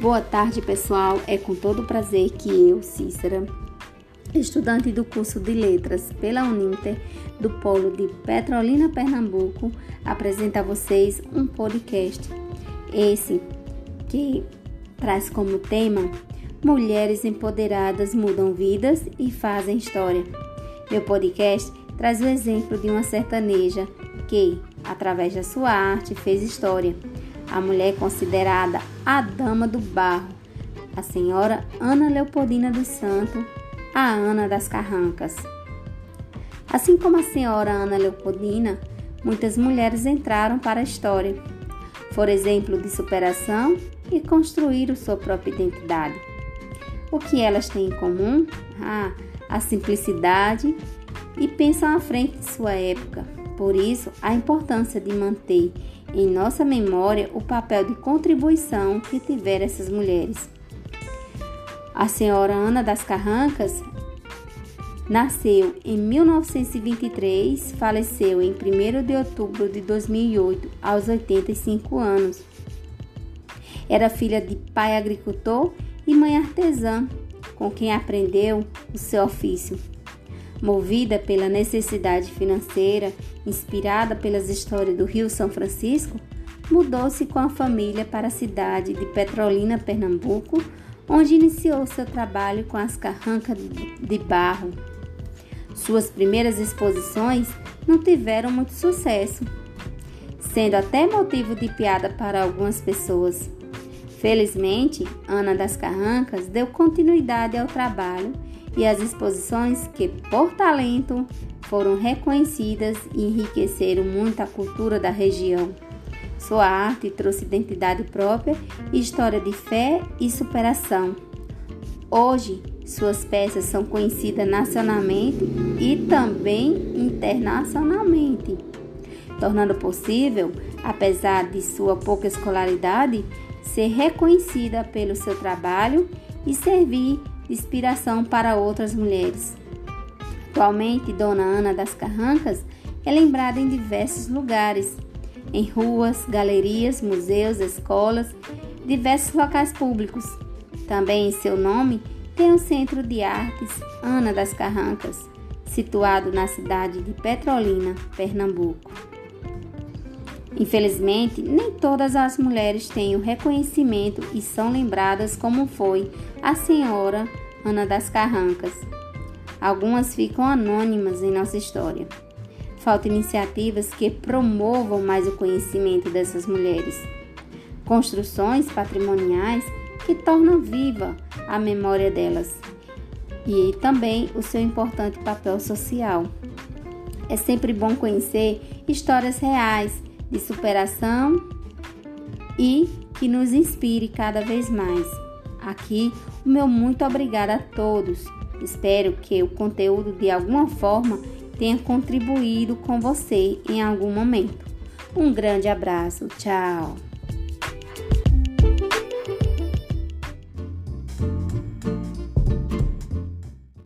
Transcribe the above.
Boa tarde, pessoal. É com todo prazer que eu, Cícera, estudante do curso de Letras pela Uninter do Polo de Petrolina, Pernambuco, apresento a vocês um podcast. Esse que traz como tema Mulheres empoderadas mudam vidas e fazem história. Meu podcast traz o exemplo de uma sertaneja que, através da sua arte, fez história a mulher considerada a dama do barro, a senhora Ana Leopoldina dos Santos, a Ana das Carrancas. Assim como a senhora Ana Leopoldina, muitas mulheres entraram para a história. Foram exemplo de superação e construíram sua própria identidade. O que elas têm em comum? Ah, a simplicidade e pensam à frente de sua época. Por isso, a importância de manter em nossa memória o papel de contribuição que tiveram essas mulheres. A senhora Ana das Carrancas nasceu em 1923, faleceu em 1 de outubro de 2008, aos 85 anos. Era filha de pai agricultor e mãe artesã, com quem aprendeu o seu ofício. Movida pela necessidade financeira, inspirada pelas histórias do Rio São Francisco, mudou-se com a família para a cidade de Petrolina, Pernambuco, onde iniciou seu trabalho com as carrancas de barro. Suas primeiras exposições não tiveram muito sucesso, sendo até motivo de piada para algumas pessoas. Felizmente, Ana das Carrancas deu continuidade ao trabalho e as exposições que, por talento, foram reconhecidas e enriqueceram muito a cultura da região. Sua arte trouxe identidade própria e história de fé e superação. Hoje, suas peças são conhecidas nacionalmente e também internacionalmente, tornando possível, apesar de sua pouca escolaridade, ser reconhecida pelo seu trabalho e servir inspiração para outras mulheres. Atualmente, Dona Ana das Carrancas é lembrada em diversos lugares, em ruas, galerias, museus, escolas, diversos locais públicos. Também em seu nome tem o Centro de Artes Ana das Carrancas, situado na cidade de Petrolina, Pernambuco. Infelizmente, nem todas as mulheres têm o reconhecimento e são lembradas como foi a senhora Ana das Carrancas. Algumas ficam anônimas em nossa história. Faltam iniciativas que promovam mais o conhecimento dessas mulheres. Construções patrimoniais que tornam viva a memória delas e também o seu importante papel social. É sempre bom conhecer histórias reais de superação e que nos inspire cada vez mais. Aqui, o meu muito obrigada a todos. Espero que o conteúdo de alguma forma tenha contribuído com você em algum momento. Um grande abraço, tchau!